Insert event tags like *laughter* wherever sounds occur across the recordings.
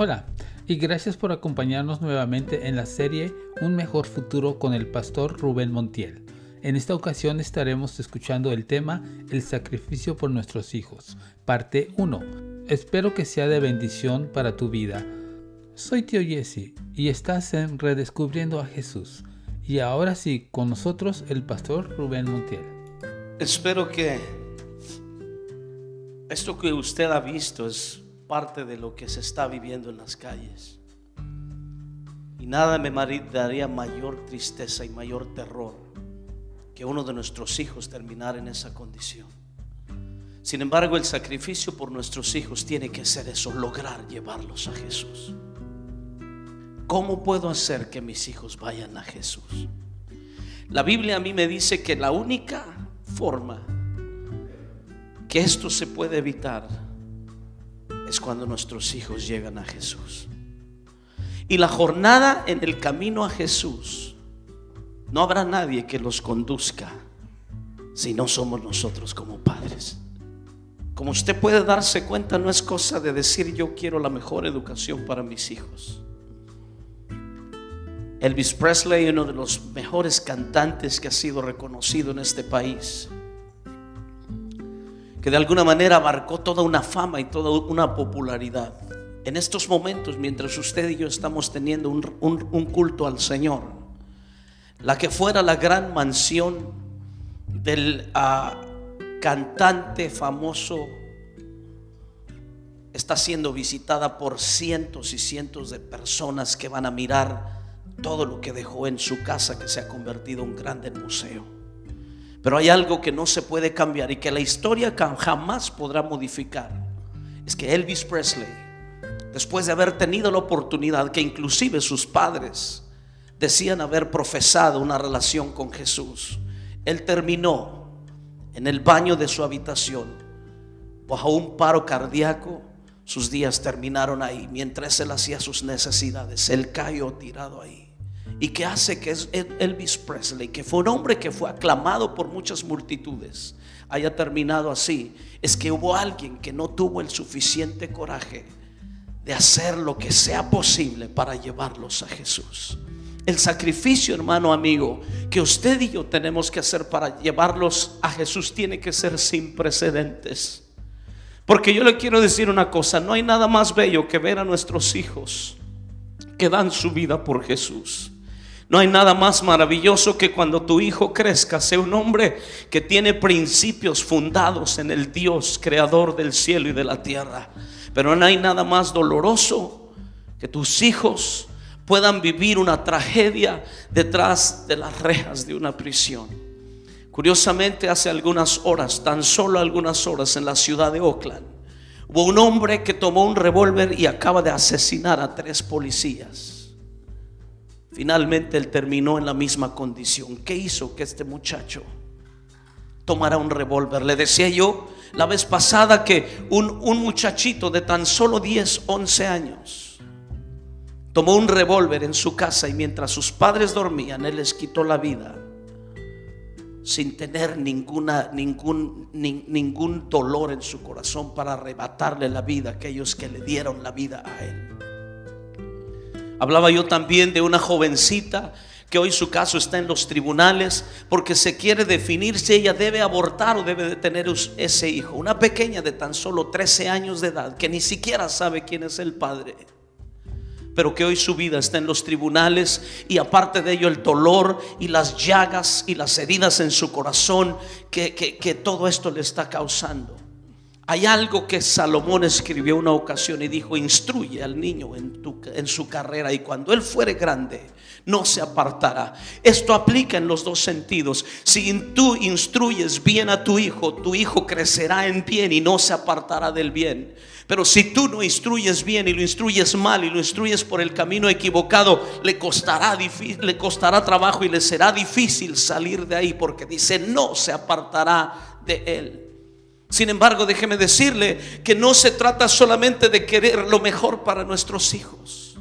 Hola y gracias por acompañarnos nuevamente en la serie Un mejor futuro con el pastor Rubén Montiel. En esta ocasión estaremos escuchando el tema El sacrificio por nuestros hijos, parte 1. Espero que sea de bendición para tu vida. Soy tío Jesse y estás en Redescubriendo a Jesús. Y ahora sí, con nosotros el pastor Rubén Montiel. Espero que esto que usted ha visto es parte de lo que se está viviendo en las calles. Y nada me daría mayor tristeza y mayor terror que uno de nuestros hijos terminar en esa condición. Sin embargo, el sacrificio por nuestros hijos tiene que ser eso, lograr llevarlos a Jesús. ¿Cómo puedo hacer que mis hijos vayan a Jesús? La Biblia a mí me dice que la única forma que esto se puede evitar es cuando nuestros hijos llegan a Jesús. Y la jornada en el camino a Jesús, no habrá nadie que los conduzca si no somos nosotros como padres. Como usted puede darse cuenta, no es cosa de decir yo quiero la mejor educación para mis hijos. Elvis Presley, uno de los mejores cantantes que ha sido reconocido en este país, que de alguna manera abarcó toda una fama y toda una popularidad. En estos momentos, mientras usted y yo estamos teniendo un, culto al Señor, la que fuera la gran mansión del ah, cantante famoso está siendo visitada por cientos y cientos de personas que van a mirar todo lo que dejó en su casa que se ha convertido en un grande museo. Pero hay algo que no se puede cambiar y que la historia jamás podrá modificar. Es que Elvis Presley, después de haber tenido la oportunidad que inclusive sus padres decían haber profesado una relación con Jesús, él terminó en el baño de su habitación bajo un paro cardíaco sus días terminaron ahí. Mientras él hacía sus necesidades, él cayó tirado ahí y que hace que Elvis Presley, que fue un hombre que fue aclamado por muchas multitudes, haya terminado así, es que hubo alguien que no tuvo el suficiente coraje de hacer lo que sea posible para llevarlos a Jesús. El sacrificio, hermano amigo, que usted y yo tenemos que hacer para llevarlos a Jesús tiene que ser sin precedentes. Porque yo le quiero decir una cosa, no hay nada más bello que ver a nuestros hijos que dan su vida por Jesús. No hay nada más maravilloso que cuando tu hijo crezca, sea un hombre que tiene principios fundados en el Dios creador del cielo y de la tierra. Pero no hay nada más doloroso que tus hijos puedan vivir una tragedia detrás de las rejas de una prisión. Curiosamente, hace algunas horas, tan solo algunas horas en la ciudad de Oakland, hubo un hombre que tomó un revólver y acaba de asesinar a tres policías. Finalmente él terminó en la misma condición. ¿Qué hizo que este muchacho tomara un revólver? Le decía yo la vez pasada que un, muchachito de tan solo 10, 11 años tomó un revólver en su casa y mientras sus padres dormían, él les quitó la vida sin tener ninguna, ningún, ningún dolor en su corazón para arrebatarle la vida a aquellos que le dieron la vida a él. Hablaba yo también de una jovencita que hoy su caso está en los tribunales porque se quiere definir si ella debe abortar o debe de tener ese hijo. Una pequeña de tan solo 13 años de edad que ni siquiera sabe quién es el padre. Pero que hoy su vida está en los tribunales y aparte de ello el dolor y las llagas y las heridas en su corazón que, que todo esto le está causando. Hay algo que Salomón escribió una ocasión y dijo, instruye al niño en, en, su carrera y cuando él fuere grande no se apartará. Esto aplica en los dos sentidos. Si tú instruyes bien a tu hijo, tu hijo crecerá en bien y no se apartará del bien. Pero si tú no instruyes bien y lo instruyes mal y lo instruyes por el camino equivocado, le costará, le costará trabajo y le será difícil salir de ahí porque dice, no se apartará de él. Sin embargo, déjeme decirle que no se trata solamente de querer lo mejor para nuestros hijos.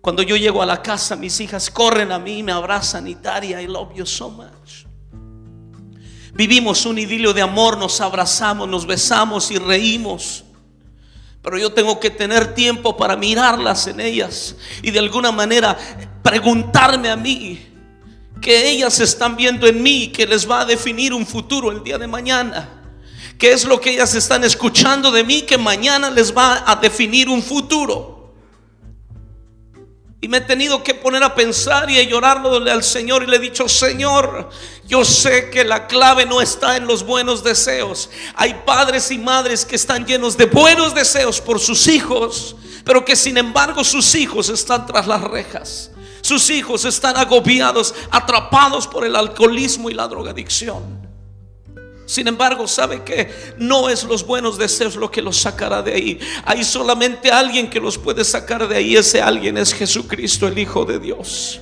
Cuando yo llego a la casa, mis hijas corren a mí, me abrazan y Daria, I love you so much. Vivimos un idilio de amor, nos abrazamos, nos besamos y reímos. Pero yo tengo que tener tiempo para mirarlas en ellas y de alguna manera preguntarme a mí que ellas están viendo en mí que les va a definir un futuro el día de mañana. ¿Qué es lo que ellas están escuchando de mí que mañana les va a definir un futuro? Y me he tenido que poner a pensar y a llorarle al Señor y le he dicho, Señor, yo sé que la clave no está en los buenos deseos. Hay padres y madres que están llenos de buenos deseos por sus hijos, pero que sin embargo sus hijos están tras las rejas. Sus hijos están agobiados, atrapados por el alcoholismo y la drogadicción. Sin embargo, sabe que no es los buenos deseos lo que los sacará de ahí. Hay solamente alguien que los puede sacar de ahí. Ese alguien es Jesucristo, el Hijo de Dios.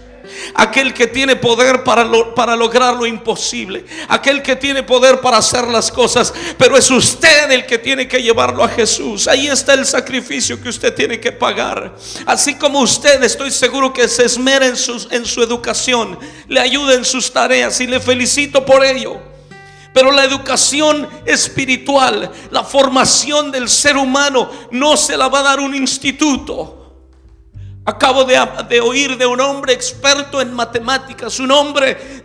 Aquel que tiene poder para, para lograr lo imposible. Aquel que tiene poder para hacer las cosas. Pero es usted el que tiene que llevarlo a Jesús. Ahí está el sacrificio que usted tiene que pagar. Así como usted, estoy seguro que se esmera en en su educación. Le ayuda en sus tareas y le felicito por ello. Pero la educación espiritual, la formación del ser humano, no se la va a dar un instituto. Acabo de, oír de un hombre experto en matemáticas, un hombre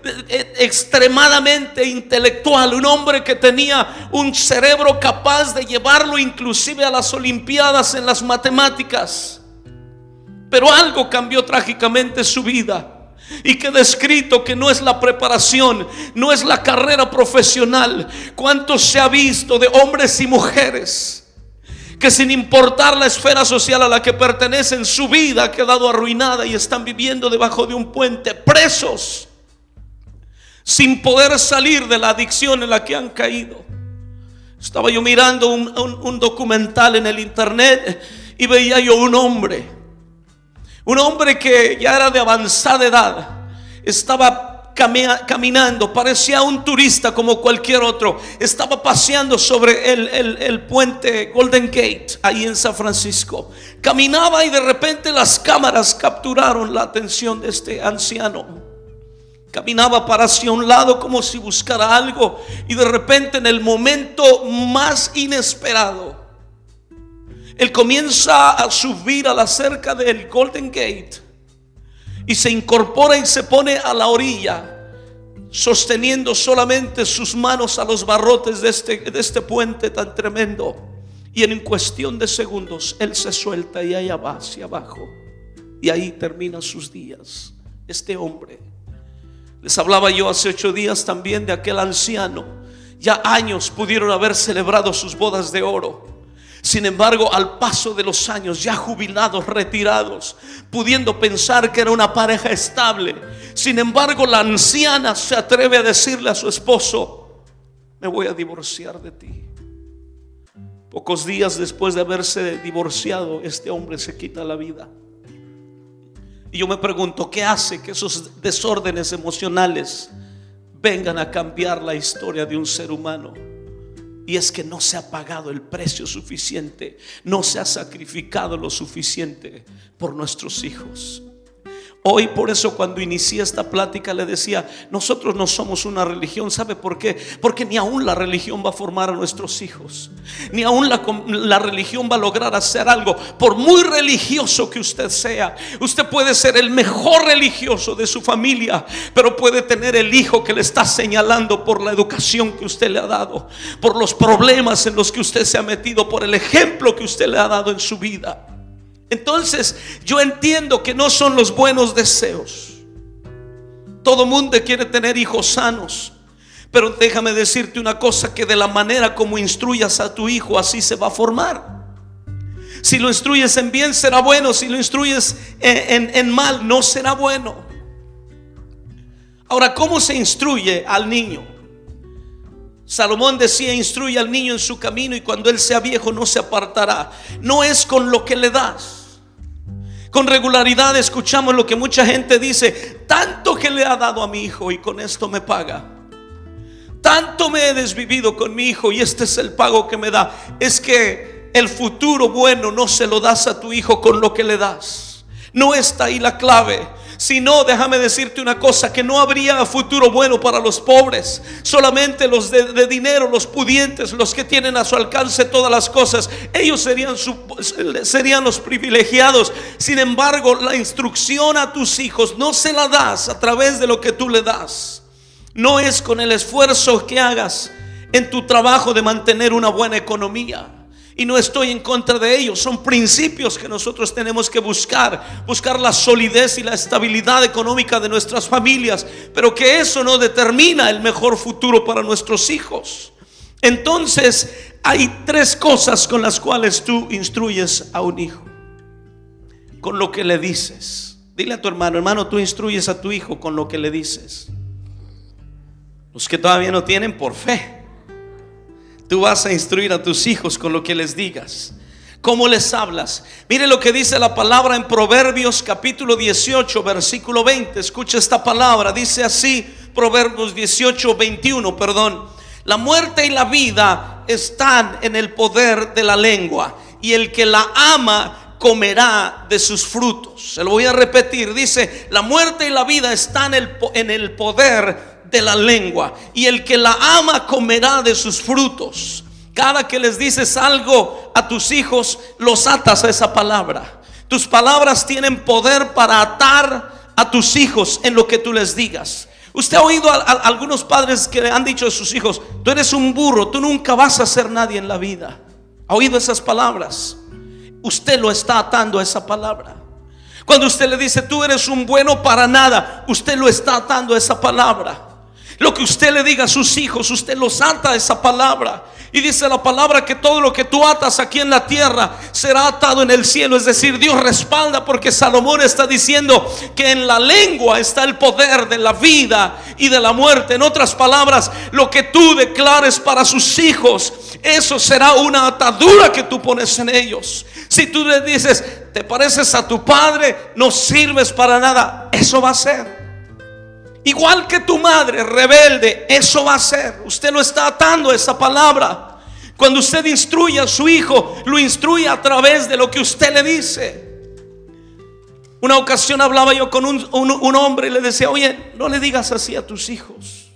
extremadamente intelectual, un hombre que tenía un cerebro capaz de llevarlo inclusive a las Olimpiadas en las matemáticas. Pero algo cambió trágicamente su vida. Y queda escrito que no es la preparación, no es la carrera profesional. ¿Cuánto se ha visto de hombres y mujeres que sin importar la esfera social a la que pertenecen, su vida ha quedado arruinada y están viviendo debajo de un puente, presos, sin poder salir de la adicción en la que han caído? Estaba yo mirando un, un documental en el internet y veía yo un hombre un hombre que ya era de avanzada edad, estaba caminando, parecía un turista como cualquier otro, estaba paseando sobre el, puente Golden Gate, ahí en San Francisco. Caminaba y de repente las cámaras capturaron la atención de este anciano. Caminaba para hacia un lado como si buscara algo y de repente en el momento más inesperado, él comienza a subir a la cerca del Golden Gate y se incorpora y se pone a la orilla, sosteniendo solamente sus manos a los barrotes de este, de este puente tan tremendo. Y en cuestión de segundos, Él se suelta y allá va hacia abajo. Y ahí termina sus días. Este hombre. Les hablaba yo hace ocho días también de aquel anciano. Ya años pudieron haber celebrado sus bodas de oro sin embargo, al paso de los años, ya jubilados, retirados, pudiendo pensar que era una pareja estable, sin embargo, la anciana se atreve a decirle a su esposo, me voy a divorciar de ti. Pocos días después de haberse divorciado, este hombre se quita la vida. Y yo me pregunto, ¿qué hace que esos desórdenes emocionales vengan a cambiar la historia de un ser humano? Y es que no se ha pagado el precio suficiente, no se ha sacrificado lo suficiente por nuestros hijos. Hoy por eso cuando inicié esta plática le decía, nosotros no somos una religión, ¿sabe por qué? Porque ni aún la religión va a formar a nuestros hijos, ni aún la, la, religión va a lograr hacer algo. Por muy religioso que usted sea, usted puede ser el mejor religioso de su familia, pero puede tener el hijo que le está señalando por la educación que usted le ha dado, por los problemas en los que usted se ha metido, por el ejemplo que usted le ha dado en su vida. Entonces yo entiendo que no son los buenos deseos. Todo mundo quiere tener hijos sanos. Pero déjame decirte una cosa, que de la manera como instruyas a tu hijo, así se va a formar. Si lo instruyes en bien, será bueno. Si lo instruyes en, en mal, no será bueno. Ahora, ¿cómo se instruye al niño? Salomón decía, instruye al niño en su camino y cuando él sea viejo no se apartará. No es con lo que le das. Con regularidad escuchamos lo que mucha gente dice, tanto que le ha dado a mi hijo y con esto me paga. Tanto me he desvivido con mi hijo y este es el pago que me da. Es que el futuro bueno no se lo das a tu hijo con lo que le das. No está ahí la clave. Si no, déjame decirte una cosa, que no habría futuro bueno para los pobres. Solamente los de, dinero, los pudientes, los que tienen a su alcance todas las cosas, ellos serían, serían los privilegiados. Sin embargo, la instrucción a tus hijos no se la das a través de lo que tú le das. No es con el esfuerzo que hagas en tu trabajo de mantener una buena economía. Y no estoy en contra de ellos. Son principios que nosotros tenemos que buscar. Buscar la solidez y la estabilidad económica de nuestras familias. Pero que eso no determina el mejor futuro para nuestros hijos. Entonces hay tres cosas con las cuales tú instruyes a un hijo. Con lo que le dices. Dile a tu hermano, hermano, tú instruyes a tu hijo con lo que le dices. Los que todavía no tienen por fe. Tú vas a instruir a tus hijos con lo que les digas. ¿Cómo les hablas? Mire lo que dice la palabra en Proverbios capítulo 18, versículo 20. Escucha esta palabra. Dice así, Proverbios 18, 21, perdón. La muerte y la vida están en el poder de la lengua. Y el que la ama comerá de sus frutos. Se lo voy a repetir. Dice, la muerte y la vida están en el poder de la lengua y el que la ama comerá de sus frutos. Cada que les dices algo a tus hijos, los atas a esa palabra. Tus palabras tienen poder para atar a tus hijos en lo que tú les digas. Usted ha oído a, algunos padres que han dicho a sus hijos, tú eres un burro, tú nunca vas a ser nadie en la vida. ¿Ha oído esas palabras? Usted lo está atando a esa palabra. Cuando usted le dice, tú eres un bueno para nada, usted lo está atando a esa palabra. Lo que usted le diga a sus hijos, usted los ata a esa palabra. Y dice la palabra que todo lo que tú atas aquí en la tierra será atado en el cielo. Es decir, Dios respalda porque Salomón está diciendo que en la lengua está el poder de la vida y de la muerte. En otras palabras, lo que tú declares para sus hijos, eso será una atadura que tú pones en ellos. Si tú le dices, te pareces a tu padre, no sirves para nada, eso va a ser. Igual que tu madre rebelde, eso va a ser. Usted lo está atando a esa palabra. Cuando usted instruye a su hijo, lo instruye a través de lo que usted le dice. Una ocasión hablaba yo con un, hombre y le decía, oye, no le digas así a tus hijos.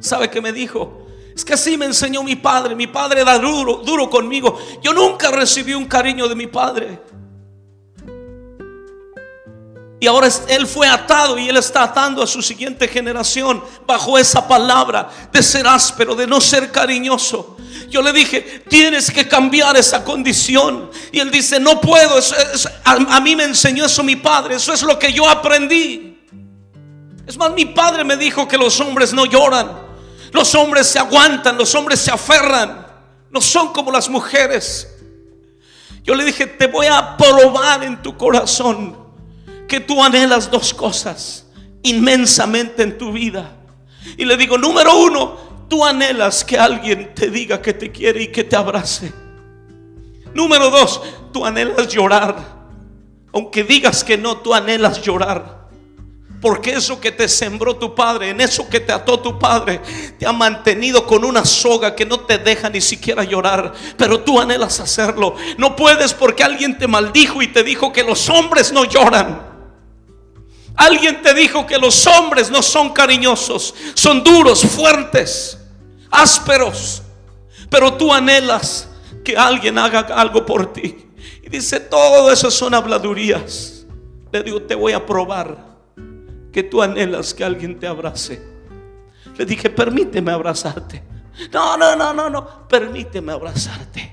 ¿Sabe qué me dijo? Es que así me enseñó mi padre. Mi padre era duro, duro conmigo. Yo nunca recibí un cariño de mi padre. Y ahora él fue atado y él está atando a su siguiente generación bajo esa palabra de ser áspero, de no ser cariñoso. Yo le dije, tienes que cambiar esa condición. Y él dice, no puedo. a, mí me enseñó eso mi padre. Eso es lo que yo aprendí. Es más, mi padre me dijo que los hombres no lloran. Los hombres se aguantan, los hombres se aferran. No son como las mujeres. Yo le dije, te voy a probar en tu corazón que tú anhelas dos cosas inmensamente en tu vida. Y le digo, número uno, tú anhelas que alguien te diga que te quiere y que te abrace. Número dos, tú anhelas llorar. Aunque digas que no, tú anhelas llorar. Porque eso que te sembró tu padre, en eso que te ató tu padre, te ha mantenido con una soga que no te deja ni siquiera llorar. Pero tú anhelas hacerlo. No puedes porque alguien te maldijo y te dijo que los hombres no lloran. Alguien te dijo que los hombres no son cariñosos, son duros, fuertes, ásperos. Pero tú anhelas que alguien haga algo por ti. Y dice, todo eso son habladurías. Le digo, te voy a probar que tú anhelas que alguien te abrace. Le dije, permíteme abrazarte. No, no, no, no, no, permíteme abrazarte.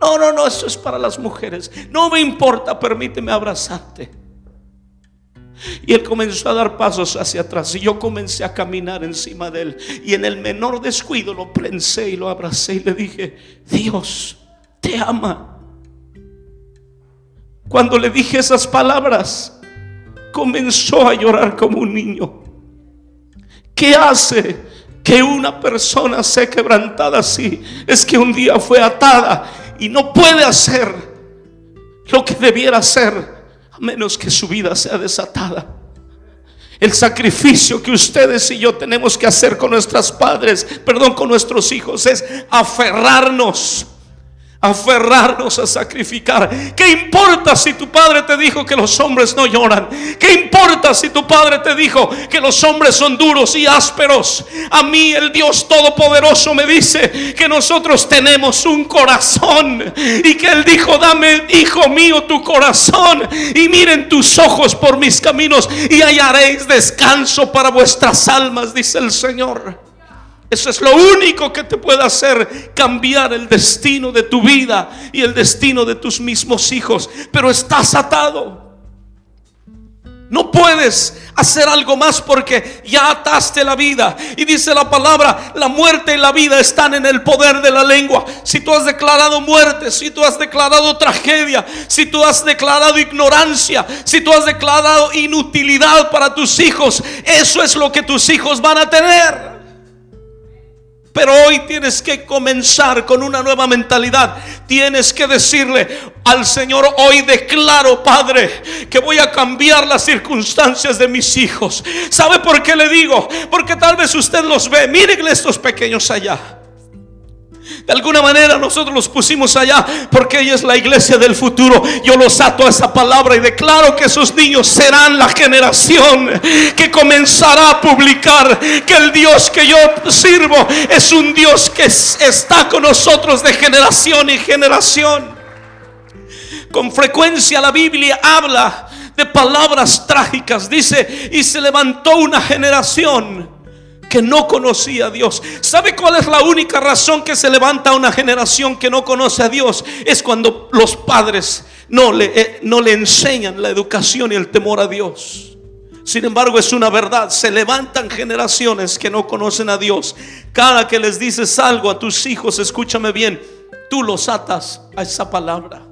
No, no, no, eso es para las mujeres. No me importa, permíteme abrazarte. Y él comenzó a dar pasos hacia atrás y yo comencé a caminar encima de él. Y en el menor descuido lo prensé y lo abracé y le dije, Dios te ama. Cuando le dije esas palabras, comenzó a llorar como un niño. ¿Qué hace que una persona sea quebrantada así? Es que un día fue atada y no puede hacer lo que debiera hacer a menos que su vida sea desatada. El sacrificio que ustedes y yo tenemos que hacer con nuestras padres, perdón, con nuestros hijos, es aferrarnos aferrarnos a sacrificar. ¿Qué importa si tu padre te dijo que los hombres no lloran? ¿Qué importa si tu padre te dijo que los hombres son duros y ásperos? A mí el Dios Todopoderoso me dice que nosotros tenemos un corazón y que Él dijo, dame, hijo mío, tu corazón y miren tus ojos por mis caminos y hallaréis descanso para vuestras almas, dice el Señor. Eso es lo único que te puede hacer cambiar el destino de tu vida y el destino de tus mismos hijos. Pero estás atado. No puedes hacer algo más porque ya ataste la vida. Y dice la palabra, la muerte y la vida están en el poder de la lengua. Si tú has declarado muerte, si tú has declarado tragedia, si tú has declarado ignorancia, si tú has declarado inutilidad para tus hijos, eso es lo que tus hijos van a tener. Pero hoy tienes que comenzar con una nueva mentalidad. Tienes que decirle al Señor, hoy declaro, Padre, que voy a cambiar las circunstancias de mis hijos. ¿Sabe por qué le digo? Porque tal vez usted los ve. Mírenle estos pequeños allá. De alguna manera nosotros los pusimos allá porque ella es la iglesia del futuro. Yo los ato a esa palabra y declaro que esos niños serán la generación que comenzará a publicar que el Dios que yo sirvo es un Dios que está con nosotros de generación en generación. Con frecuencia la Biblia habla de palabras trágicas. Dice, y se levantó una generación que no conocía a Dios. ¿Sabe cuál es la única razón que se levanta una generación que no conoce a Dios? Es cuando los padres no le, eh, no le enseñan la educación y el temor a Dios. Sin embargo, es una verdad. Se levantan generaciones que no conocen a Dios. Cada que les dices algo a tus hijos, escúchame bien, tú los atas a esa palabra.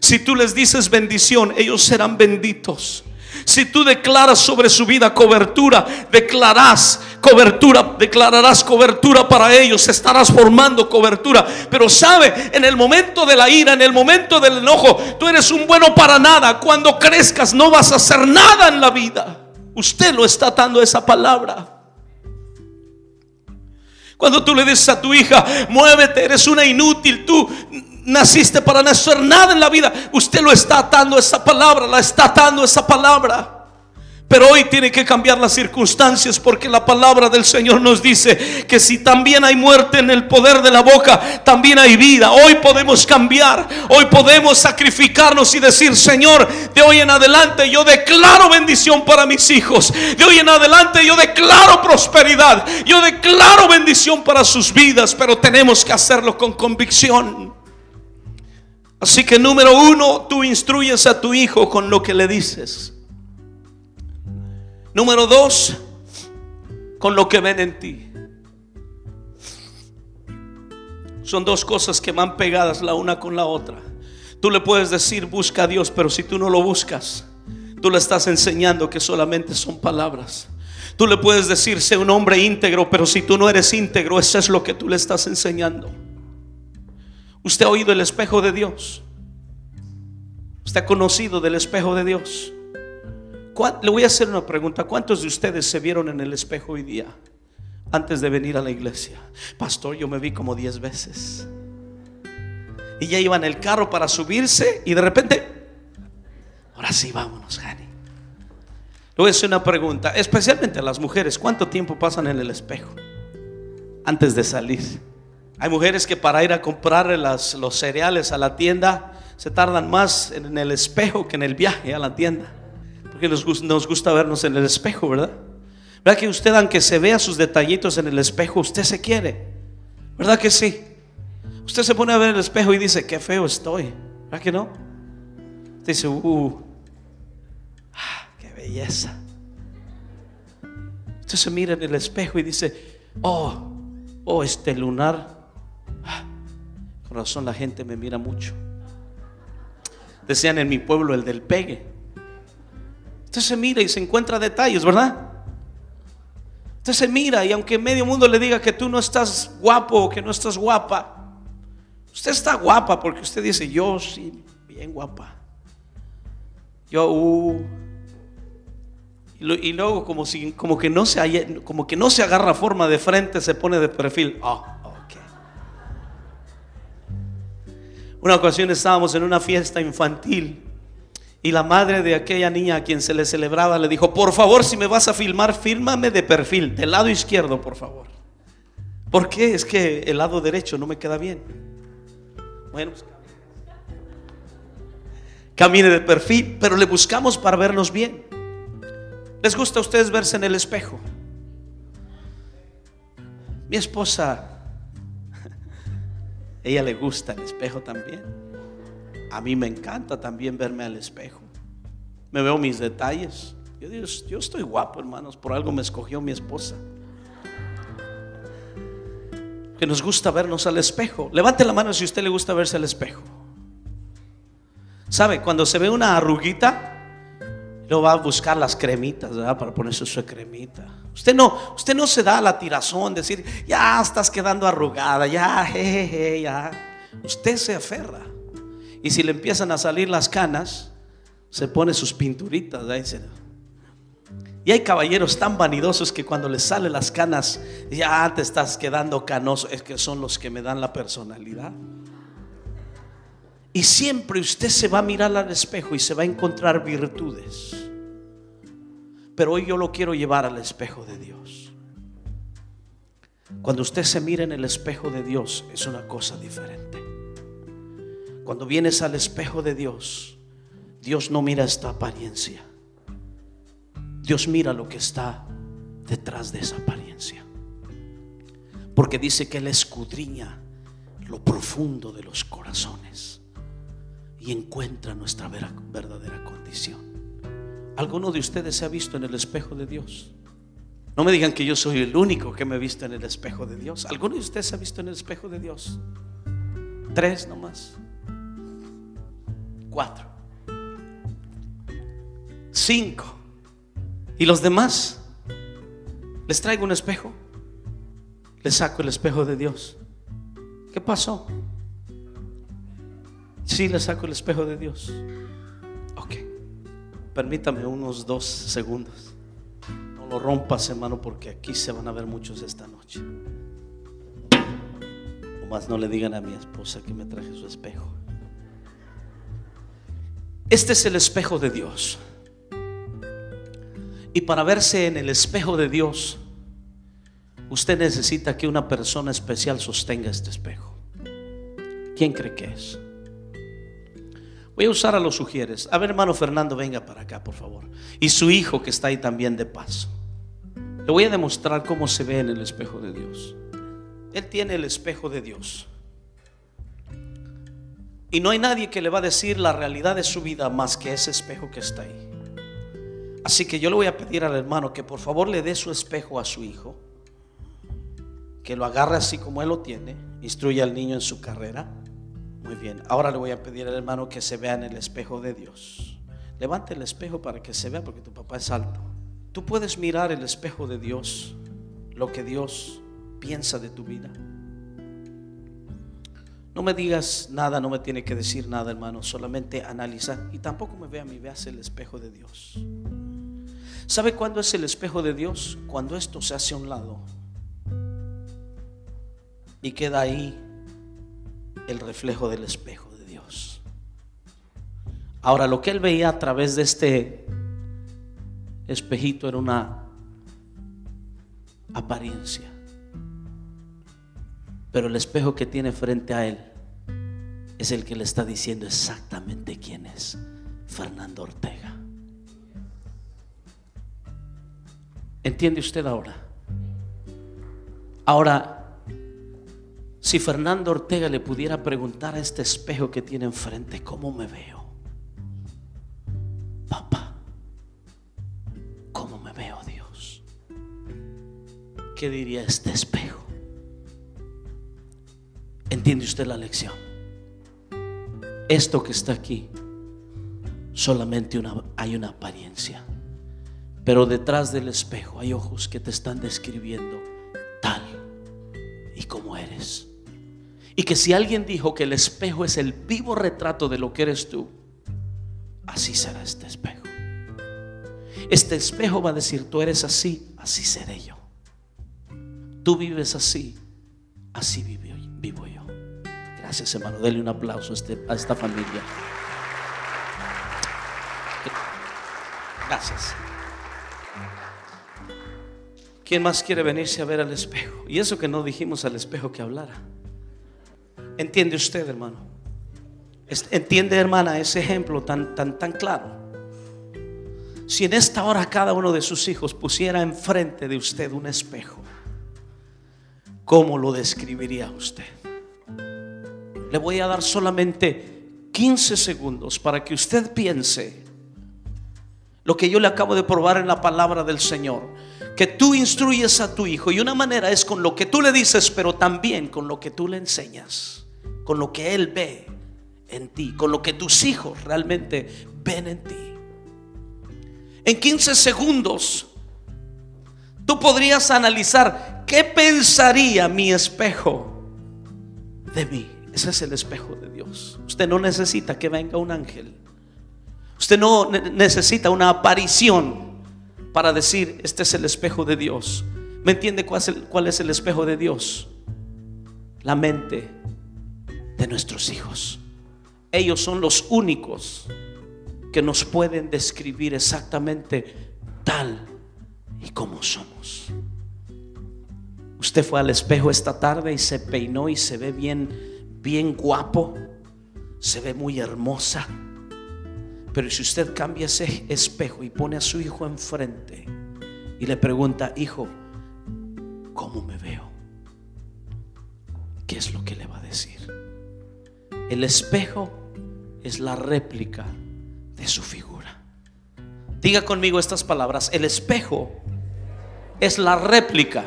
Si tú les dices bendición, ellos serán benditos. Si tú declaras sobre su vida cobertura, declarás cobertura, declararás cobertura para ellos, estarás formando cobertura. Pero sabe, en el momento de la ira, en el momento del enojo, tú eres un bueno para nada. Cuando crezcas no vas a hacer nada en la vida. Usted lo está dando esa palabra. Cuando tú le dices a tu hija, muévete, eres una inútil, tú naciste para no hacer nada en la vida. Usted lo está atando esa palabra, la está atando esa palabra. Pero hoy tiene que cambiar las circunstancias porque la palabra del Señor nos dice que si también hay muerte en el poder de la boca, también hay vida. Hoy podemos cambiar, hoy podemos sacrificarnos y decir, Señor, de hoy en adelante yo declaro bendición para mis hijos. De hoy en adelante yo declaro prosperidad. Yo declaro bendición para sus vidas, pero tenemos que hacerlo con convicción. Así que número uno, tú instruyes a tu hijo con lo que le dices. Número dos, con lo que ven en ti. Son dos cosas que van pegadas la una con la otra. Tú le puedes decir, busca a Dios, pero si tú no lo buscas, tú le estás enseñando que solamente son palabras. Tú le puedes decir, sé un hombre íntegro, pero si tú no eres íntegro, eso es lo que tú le estás enseñando. Usted ha oído el espejo de Dios. Usted ha conocido del espejo de Dios. Le voy a hacer una pregunta. ¿Cuántos de ustedes se vieron en el espejo hoy día antes de venir a la iglesia? Pastor, yo me vi como 10 veces. Y ya iba en el carro para subirse y de repente, ahora sí, vámonos, Jani. Le voy a hacer una pregunta, especialmente a las mujeres. ¿Cuánto tiempo pasan en el espejo antes de salir? Hay mujeres que para ir a comprar los cereales a la tienda se tardan más en el espejo que en el viaje a la tienda. Porque nos, gusta vernos en el espejo, ¿verdad? ¿Verdad que usted, aunque se vea sus detallitos en el espejo, usted se quiere? ¿Verdad que sí? Usted se pone a ver el espejo y dice, qué feo estoy. ¿Verdad que no? Usted dice, uh, ah, qué belleza. Usted se mira en el espejo y dice, oh, oh, este lunar con razón la gente me mira mucho. Decían en mi pueblo el del pegue. Usted se mira y se encuentra detalles, ¿verdad? Usted se mira y aunque medio mundo le diga que tú no estás guapo o que no estás guapa, usted está guapa porque usted dice, yo sí, bien guapa. Yo, uh. y, luego como, si, como, que no se, como que no se agarra forma de frente, se pone de perfil. Oh, Una ocasión estábamos en una fiesta infantil y la madre de aquella niña a quien se le celebraba le dijo, por favor, si me vas a filmar, fírmame de perfil, del lado izquierdo, por favor. ¿Por qué? Es que el lado derecho no me queda bien. Bueno, pues, camine de perfil, pero le buscamos para vernos bien. ¿Les gusta a ustedes verse en el espejo? Mi esposa, *laughs* ella le gusta el espejo también. A mí me encanta también verme al espejo. Me veo mis detalles. Yo digo, yo estoy guapo, hermanos, por algo me escogió mi esposa. Que nos gusta vernos al espejo. Levante la mano si a usted le gusta verse al espejo. ¿Sabe? Cuando se ve una arruguita, no va a buscar las cremitas. Para ponerse su cremita. Usted no, usted no se da la tirazón, decir, ya estás quedando arrugada, ya, jejeje, ya. Usted se aferra. Y si le empiezan a salir las canas, se pone sus pinturitas. Y hay caballeros tan vanidosos que cuando les salen las canas, ya te estás quedando canoso. Es que son los que me dan la personalidad. Y siempre usted se va a mirar al espejo y se va a encontrar virtudes. Pero hoy yo lo quiero llevar al espejo de Dios. Cuando usted se mira en el espejo de Dios es una cosa diferente. Cuando vienes al espejo de Dios, Dios no mira esta apariencia. Dios mira lo que está detrás de esa apariencia. Porque dice que Él escudriña lo profundo de los corazones y encuentra nuestra verdadera condición. ¿Alguno de ustedes se ha visto en el espejo de Dios? No me digan que yo soy el único que me he visto en el espejo de Dios. ¿Alguno de ustedes se ha visto en el espejo de Dios? Tres nomás. Cuatro. Cinco. ¿Y los demás? Les traigo un espejo. Les saco el espejo de Dios. ¿Qué pasó? Sí, le saco el espejo de Dios. Ok. Permítame unos dos segundos. No lo rompas, hermano, porque aquí se van a ver muchos esta noche. O más no le digan a mi esposa que me traje su espejo. Este es el espejo de Dios. Y para verse en el espejo de Dios, usted necesita que una persona especial sostenga este espejo. ¿Quién cree que es? Voy a usar a los sugieres. A ver, hermano Fernando, venga para acá, por favor. Y su hijo que está ahí también de paso. Le voy a demostrar cómo se ve en el espejo de Dios. Él tiene el espejo de Dios. Y no hay nadie que le va a decir la realidad de su vida más que ese espejo que está ahí. Así que yo le voy a pedir al hermano que por favor le dé su espejo a su hijo. Que lo agarre así como él lo tiene. Instruya al niño en su carrera. Muy bien, ahora le voy a pedir al hermano que se vea en el espejo de Dios. Levante el espejo para que se vea porque tu papá es alto. Tú puedes mirar el espejo de Dios, lo que Dios piensa de tu vida. No me digas nada, no me tiene que decir nada, hermano, solamente analiza y tampoco me vea a mí, veas el espejo de Dios. ¿Sabe cuándo es el espejo de Dios? Cuando esto se hace a un lado y queda ahí el reflejo del espejo de Dios. Ahora, lo que él veía a través de este espejito era una apariencia. Pero el espejo que tiene frente a él es el que le está diciendo exactamente quién es Fernando Ortega. ¿Entiende usted ahora? Ahora, si Fernando Ortega le pudiera preguntar a este espejo que tiene enfrente, ¿cómo me veo? Papá, ¿cómo me veo Dios? ¿Qué diría este espejo? ¿Entiende usted la lección? Esto que está aquí, solamente hay una apariencia, pero detrás del espejo hay ojos que te están describiendo tal y como eres. Y que si alguien dijo que el espejo es el vivo retrato de lo que eres tú, así será este espejo. Este espejo va a decir, tú eres así, así seré yo. Tú vives así, así vivo yo. Gracias, hermano. Dele un aplauso a, este, a esta familia. Gracias. ¿Quién más quiere venirse a ver al espejo? Y eso que no dijimos al espejo que hablara. ¿Entiende usted, hermano? ¿Entiende, hermana, ese ejemplo tan, tan, tan claro? Si en esta hora cada uno de sus hijos pusiera enfrente de usted un espejo, ¿cómo lo describiría usted? Le voy a dar solamente 15 segundos para que usted piense lo que yo le acabo de probar en la palabra del Señor. Que tú instruyes a tu hijo y una manera es con lo que tú le dices, pero también con lo que tú le enseñas, con lo que él ve en ti, con lo que tus hijos realmente ven en ti. En 15 segundos, tú podrías analizar qué pensaría mi espejo de mí. Ese es el espejo de Dios. Usted no necesita que venga un ángel. Usted no necesita una aparición para decir, este es el espejo de Dios. ¿Me entiende cuál es, el, cuál es el espejo de Dios? La mente de nuestros hijos. Ellos son los únicos que nos pueden describir exactamente tal y como somos. Usted fue al espejo esta tarde y se peinó y se ve bien, bien guapo, se ve muy hermosa pero si usted cambia ese espejo y pone a su hijo enfrente y le pregunta, hijo, ¿cómo me veo? ¿Qué es lo que le va a decir? El espejo es la réplica de su figura. Diga conmigo estas palabras. El espejo es la réplica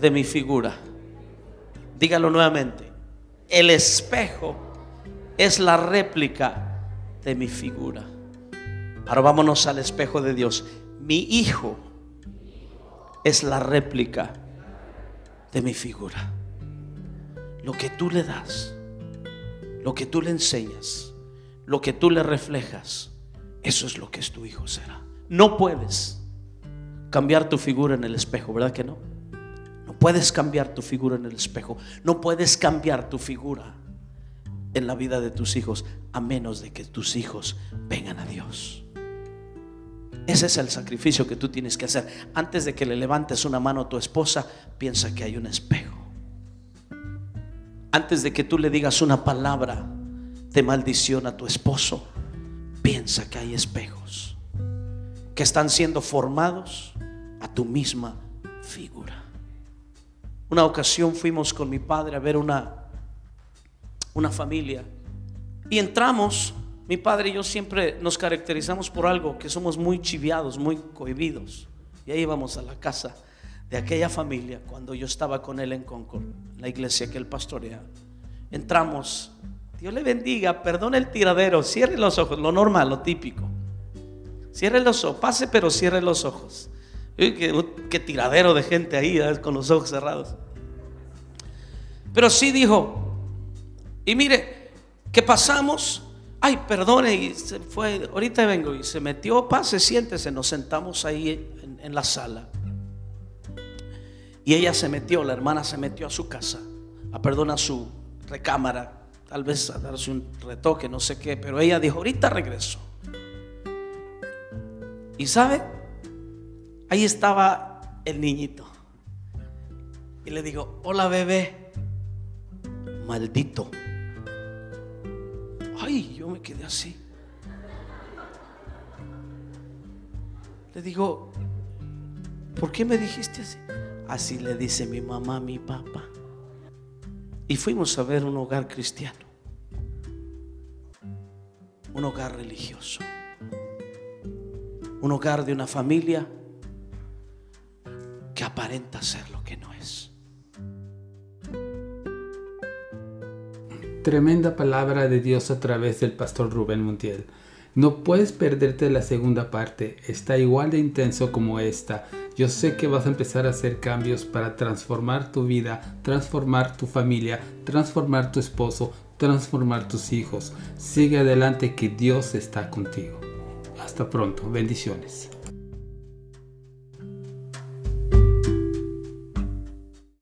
de mi figura. Dígalo nuevamente. El espejo es la réplica de mi figura. Ahora vámonos al espejo de Dios. Mi hijo es la réplica de mi figura. Lo que tú le das, lo que tú le enseñas, lo que tú le reflejas, eso es lo que es tu hijo será. No puedes cambiar tu figura en el espejo, ¿verdad que no? Puedes cambiar tu figura en el espejo. No puedes cambiar tu figura en la vida de tus hijos a menos de que tus hijos vengan a Dios. Ese es el sacrificio que tú tienes que hacer. Antes de que le levantes una mano a tu esposa, piensa que hay un espejo. Antes de que tú le digas una palabra de maldición a tu esposo, piensa que hay espejos que están siendo formados a tu misma figura. Una ocasión fuimos con mi padre a ver una una familia. Y entramos, mi padre y yo siempre nos caracterizamos por algo, que somos muy chiviados, muy cohibidos. Y ahí íbamos a la casa de aquella familia cuando yo estaba con él en Concord, la iglesia que él pastorea. Entramos, Dios le bendiga, perdone el tiradero, cierre los ojos, lo normal, lo típico. Cierre los ojos, pase pero cierre los ojos. Qué, tiradero de gente ahí con los ojos cerrados. Pero sí dijo, y mire, que pasamos, ay, perdone, y se fue, ahorita vengo, y se metió, pase, siéntese, nos sentamos ahí en, la sala. Y ella se metió, la hermana se metió a su casa, a perdonar su recámara, tal vez a darse un retoque, no sé qué, pero ella dijo, ahorita regreso. Y sabe, ahí estaba el niñito. Y le digo, hola bebé, maldito. Ay, yo me quedé así. Le digo, ¿por qué me dijiste así? Así le dice mi mamá mi papá. Y fuimos a ver un hogar cristiano. Un hogar religioso. Un hogar de una familia que aparenta ser lo que no Tremenda palabra de Dios a través del pastor Rubén Montiel. No puedes perderte la segunda parte, está igual de intenso como esta. Yo sé que vas a empezar a hacer cambios para transformar tu vida, transformar tu familia, transformar tu esposo, transformar tus hijos. Sigue adelante que Dios está contigo. Hasta pronto, bendiciones.